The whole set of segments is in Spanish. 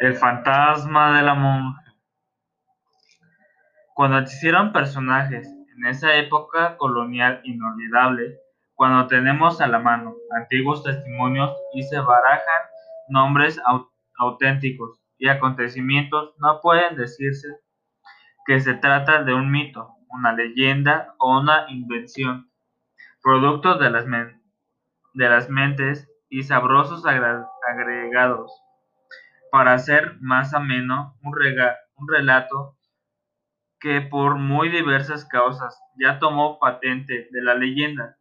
El fantasma de la monja. Cuando existieron personajes en esa época colonial inolvidable, cuando tenemos a la mano antiguos testimonios y se barajan nombres auténticos y acontecimientos, no pueden decirse que se trata de un mito, una leyenda o una invención, producto de las, de las mentes y sabrosos agregados para hacer más ameno un, un relato que por muy diversas causas ya tomó patente de la leyenda.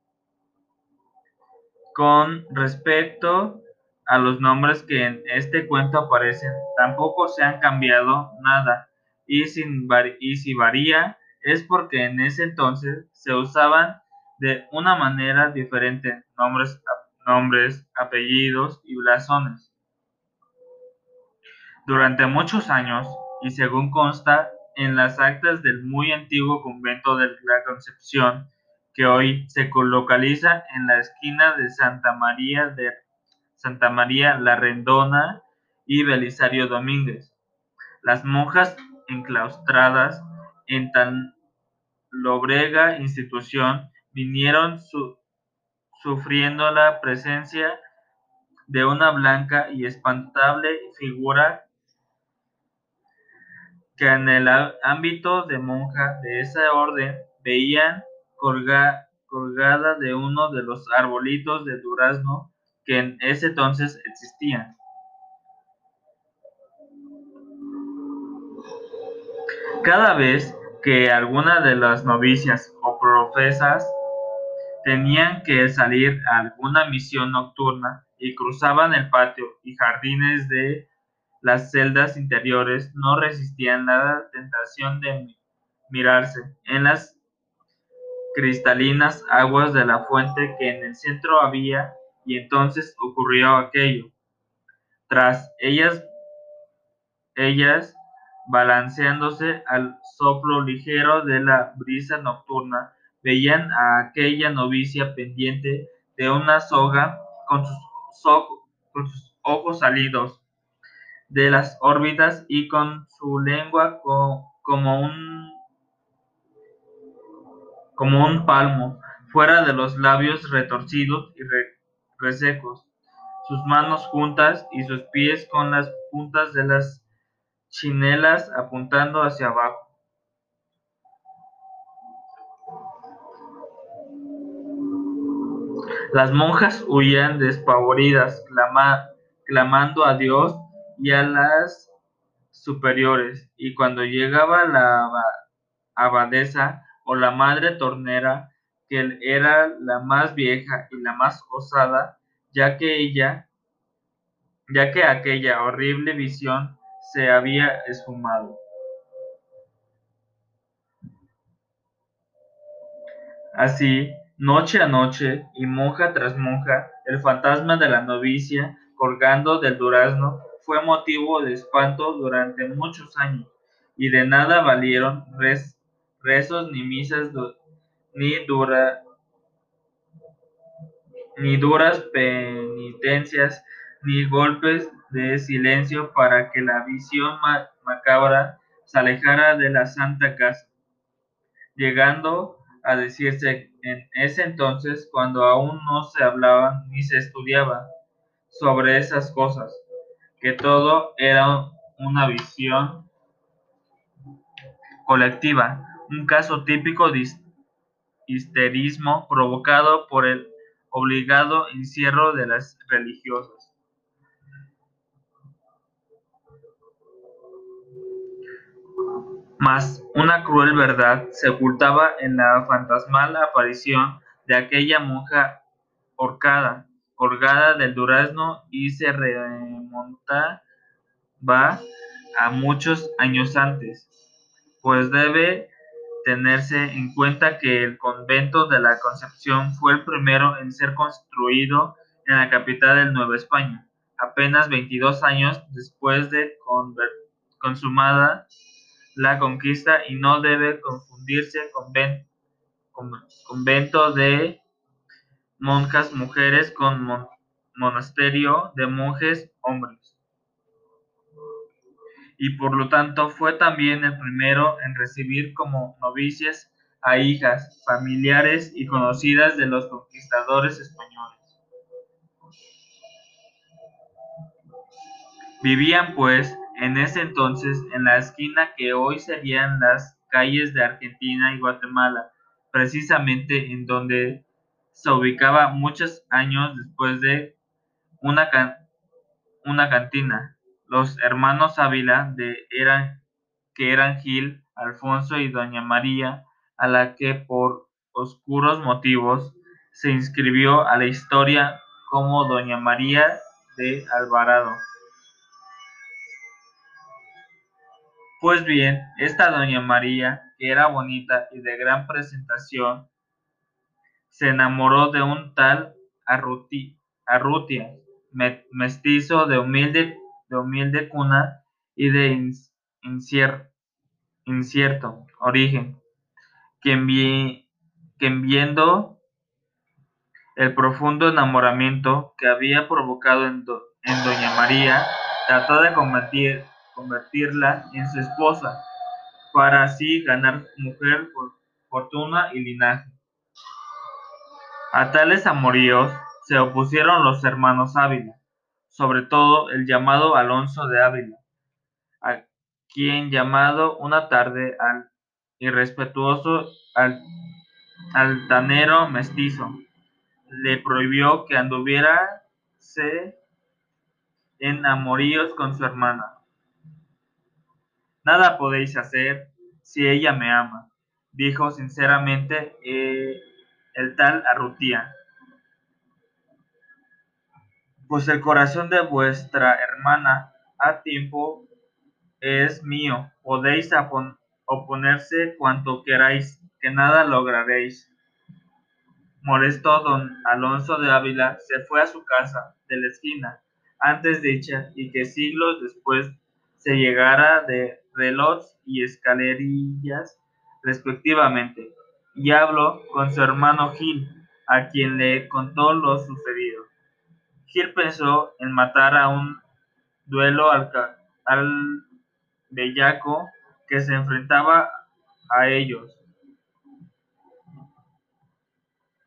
Con respecto a los nombres que en este cuento aparecen, tampoco se han cambiado nada y, y si varía es porque en ese entonces se usaban de una manera diferente nombres, nombres apellidos y blasones. Durante muchos años, y según consta en las actas del muy antiguo convento de la Concepción, que hoy se localiza en la esquina de Santa María de Santa María la Rendona y Belisario Domínguez. Las monjas enclaustradas en tan lobrega institución vinieron sufriendo la presencia de una blanca y espantable figura que en el ámbito de monja de esa orden veían colgada de uno de los arbolitos de durazno que en ese entonces existían. Cada vez que alguna de las novicias o profesas tenían que salir a alguna misión nocturna y cruzaban el patio y jardines de las celdas interiores no resistían la tentación de mirarse en las cristalinas aguas de la fuente que en el centro había y entonces ocurrió aquello. Tras ellas, ellas balanceándose al soplo ligero de la brisa nocturna, veían a aquella novicia pendiente de una soga con sus, con sus ojos salidos de las órbitas y con su lengua como un como un palmo fuera de los labios retorcidos y resecos, sus manos juntas y sus pies con las puntas de las chinelas apuntando hacia abajo. Las monjas huían despavoridas, clamando a Dios y a las superiores, y cuando llegaba la abadesa o la madre tornera, que era la más vieja y la más osada, ya que ella, ya que aquella horrible visión se había esfumado. Así, noche a noche y monja tras monja, el fantasma de la novicia colgando del durazno fue motivo de espanto durante muchos años, y de nada valieron rezos ni misas ni, dura, ni duras penitencias ni golpes de silencio para que la visión macabra se alejara de la santa casa, llegando a decirse en ese entonces, cuando aún no se hablaba ni se estudiaba sobre esas cosas, que todo era una visión colectiva, un caso típico de histerismo provocado por el obligado encierro de las religiosas. Mas una cruel verdad se ocultaba en la fantasmal aparición de aquella monja horcada, colgada del durazno y se remontaba a muchos años antes, pues debe tenerse en cuenta que el convento de la Concepción fue el primero en ser construido en la capital de Nueva España, apenas 22 años después de consumada la conquista y no debe confundirse con convento de monjas mujeres con monasterio de monjes hombres. y por lo tanto fue también el primero en recibir como novicias a hijas, familiares y conocidas de los conquistadores españoles. Vivían pues en ese entonces en la esquina que hoy serían las calles de Argentina y Guatemala, precisamente en donde se ubicaba muchos años después de una, una cantina. Los hermanos Ávila de eran, que eran Gil, Alfonso y Doña María, a la que por oscuros motivos se inscribió a la historia como Doña María de Alvarado. Pues bien, esta doña María, que era bonita y de gran presentación, se enamoró de un tal Arrutia, mestizo de humilde, de humilde cuna y de incierto origen, quien, viendo el profundo enamoramiento que había provocado en, doña María, trató de convertir convertirla en su esposa, para así ganar mujer, fortuna y linaje. A tales amoríos se opusieron los hermanos Ávila, sobre todo el llamado Alonso de Ávila, a quien llamado una tarde al irrespetuoso al, altanero mestizo, le prohibió que anduviera en amoríos con su hermana. Nada podéis hacer si ella me ama, dijo sinceramente eh, el tal Arrutía. Pues el corazón de vuestra hermana a tiempo es mío. Podéis oponerse cuanto queráis, que nada lograréis. Molesto don Alonso de Ávila se fue a su casa de la esquina, antes dicha, y que siglos después se llegara de relojes y escalerillas respectivamente, y habló con su hermano Gil, a quien le contó lo sucedido. Gil pensó en matar a un duelo al, bellaco que se enfrentaba a ellos.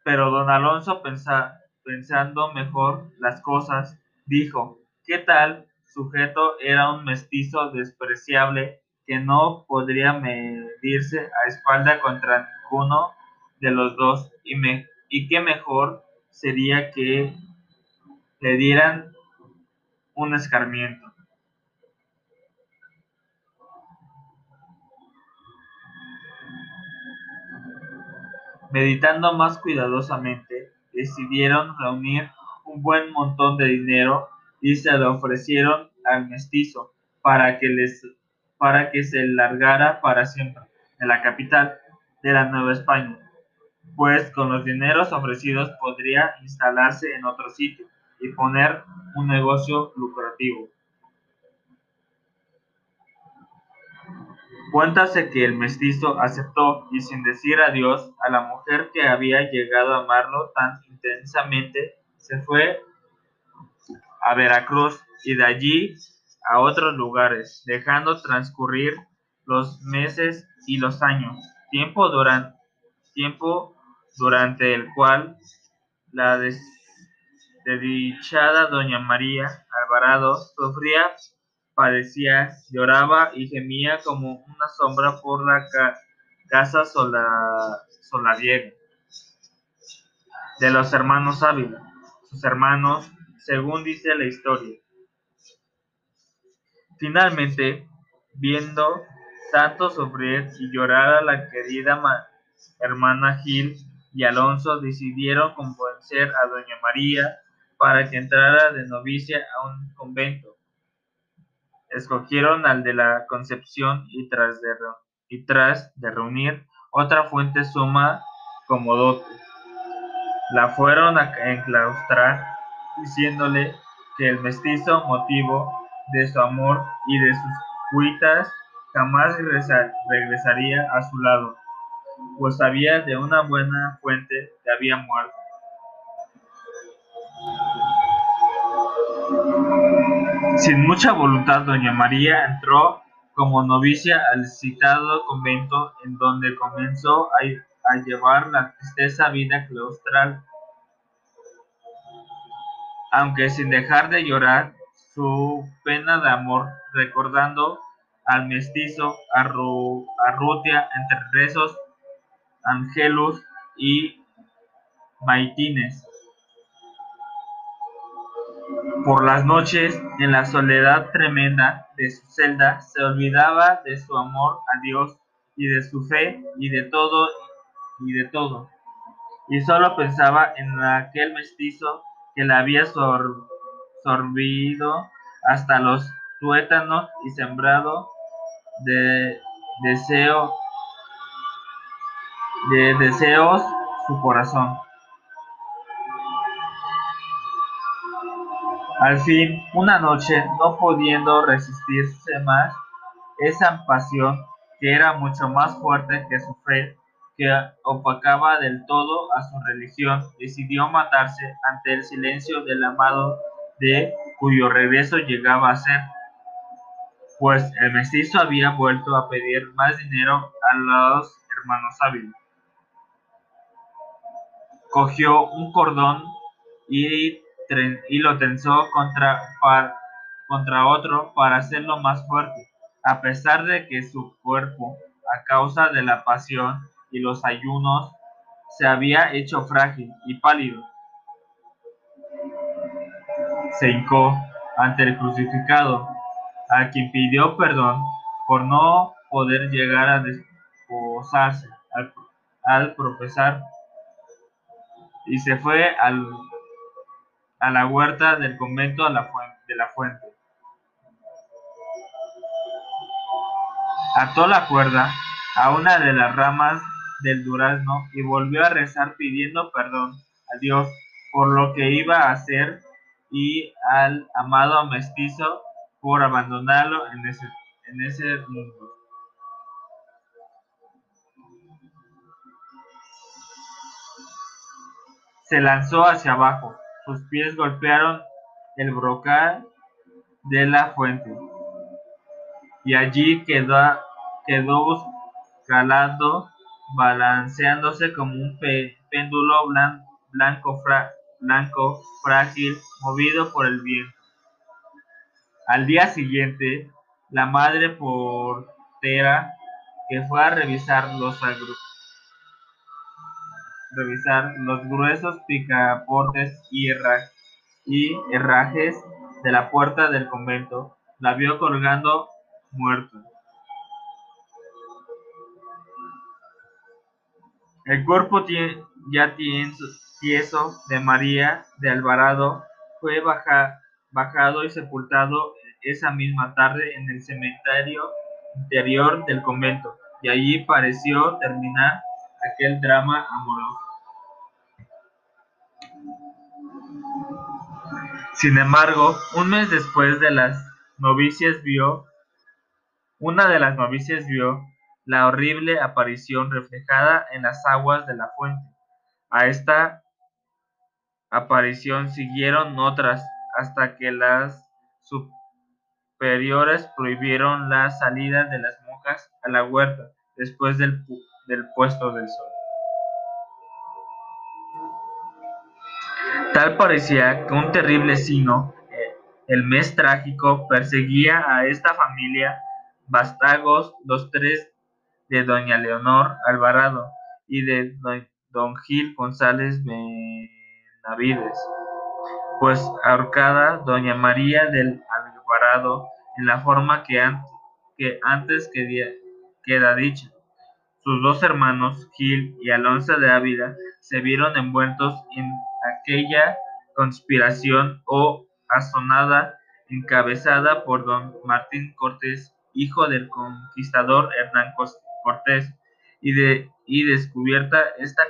Pero don Alonso pensando mejor las cosas, dijo, ¿qué tal sujeto era un mestizo despreciable que no podría medirse a espalda contra ninguno de los dos y, me, y que mejor sería que le dieran un escarmiento. Meditando más cuidadosamente, decidieron reunir un buen montón de dinero y se lo ofrecieron al mestizo para que, les, para que se largara para siempre de la capital de la Nueva España, pues con los dineros ofrecidos podría instalarse en otro sitio y poner un negocio lucrativo. Cuéntase que el mestizo aceptó y sin decir adiós a la mujer que había llegado a amarlo tan intensamente, se fue a Veracruz y de allí a otros lugares, dejando transcurrir los meses y los años, tiempo, durante, el cual la desdichada doña María Alvarado sufría, padecía, lloraba y gemía como una sombra por la casa sola, de los hermanos Ávila. Sus hermanos según dice la historia. Finalmente, viendo tanto sufrir y llorar a la querida hermana Gil y Alonso, decidieron convencer a doña María para que entrara de novicia a un convento. Escogieron al de la Concepción y tras de, y tras de reunir otra fuente suma como dote, la fueron a enclaustrar diciéndole que el mestizo motivo de su amor y de sus cuitas jamás regresaría a su lado, pues sabía de una buena fuente que había muerto. Sin mucha voluntad, doña María entró como novicia al citado convento, en donde comenzó a, llevar la tristeza vida claustral, aunque sin dejar de llorar su pena de amor, recordando al mestizo Arrutia entre rezos, Angelus y Maitines. Por las noches, en la soledad tremenda de su celda, se olvidaba de su amor a Dios y de su fe y de todo y de todo. Y solo pensaba en aquel mestizo que la había sorbido hasta los tuétanos y sembrado de deseo de deseos su corazón. Al fin, una noche, no pudiendo resistirse más, esa pasión, que era mucho más fuerte que su fe, que opacaba del todo a su religión, decidió matarse ante el silencio del amado de cuyo regreso llegaba a ser, pues el mestizo había vuelto a pedir más dinero a los hermanos hábiles. Cogió un cordón y y lo tensó contra, contra otro para hacerlo más fuerte, a pesar de que su cuerpo, a causa de la pasión y los ayunos, se había hecho frágil y pálido. Se hincó ante el crucificado, a quien pidió perdón por no poder llegar a desposarse al, al profesar y se fue al a la huerta del convento de la fuente. Ató la cuerda a una de las ramas del durazno y volvió a rezar pidiendo perdón a Dios por lo que iba a hacer y al amado mestizo por abandonarlo en ese, en ese mundo. Se lanzó hacia abajo, sus pies golpearon el brocal de la fuente, y allí quedó, quedó calado, balanceándose como un péndulo blanco, blanco frágil, movido por el viento. Al día siguiente, la madre portera que fue a revisar los revisar los gruesos picaportes y, herrajes de la puerta del convento, la vio colgando muerta. El cuerpo ya tieso de María de Alvarado fue bajado y sepultado esa misma tarde en el cementerio interior del convento, y allí pareció terminar aquel drama amoroso. Sin embargo, un mes después de las novicias vio, una de las novicias vio la horrible aparición reflejada en las aguas de la fuente. A esta aparición siguieron otras hasta que las superiores prohibieron la salida de las monjas a la huerta después del del puesto del sol. Tal parecía que un terrible sino, eh, el mes trágico, perseguía a esta familia vástagos, los tres de doña Leonor Alvarado y de don Gil González Pues ahorcada doña María del Alvarado en la forma que, antes queda dicha. Sus dos hermanos, Gil y Alonso de Ávila, se vieron envueltos en aquella conspiración o asonada encabezada por don Martín Cortés, hijo del conquistador Hernán Cortés, y, de, y descubierta esta,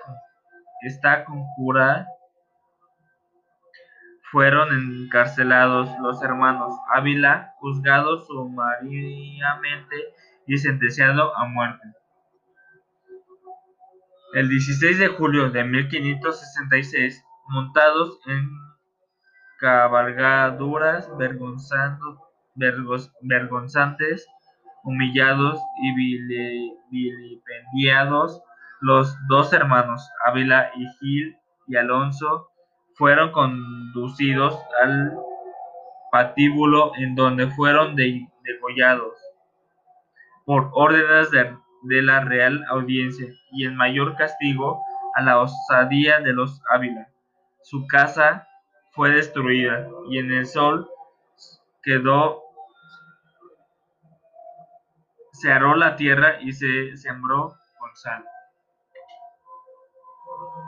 esta conjura, fueron encarcelados los hermanos Ávila, juzgados sumariamente y sentenciados a muerte. El 16 de julio de 1566, montados en cabalgaduras vergonzantes, humillados y vilipendiados, los dos hermanos, Ávila y Gil y Alonso, fueron conducidos al patíbulo en donde fueron degollados por órdenes de, la Real Audiencia y el mayor castigo a la osadía de los Ávila. Su casa fue destruida y en el sol quedó se aró la tierra y se sembró con sal.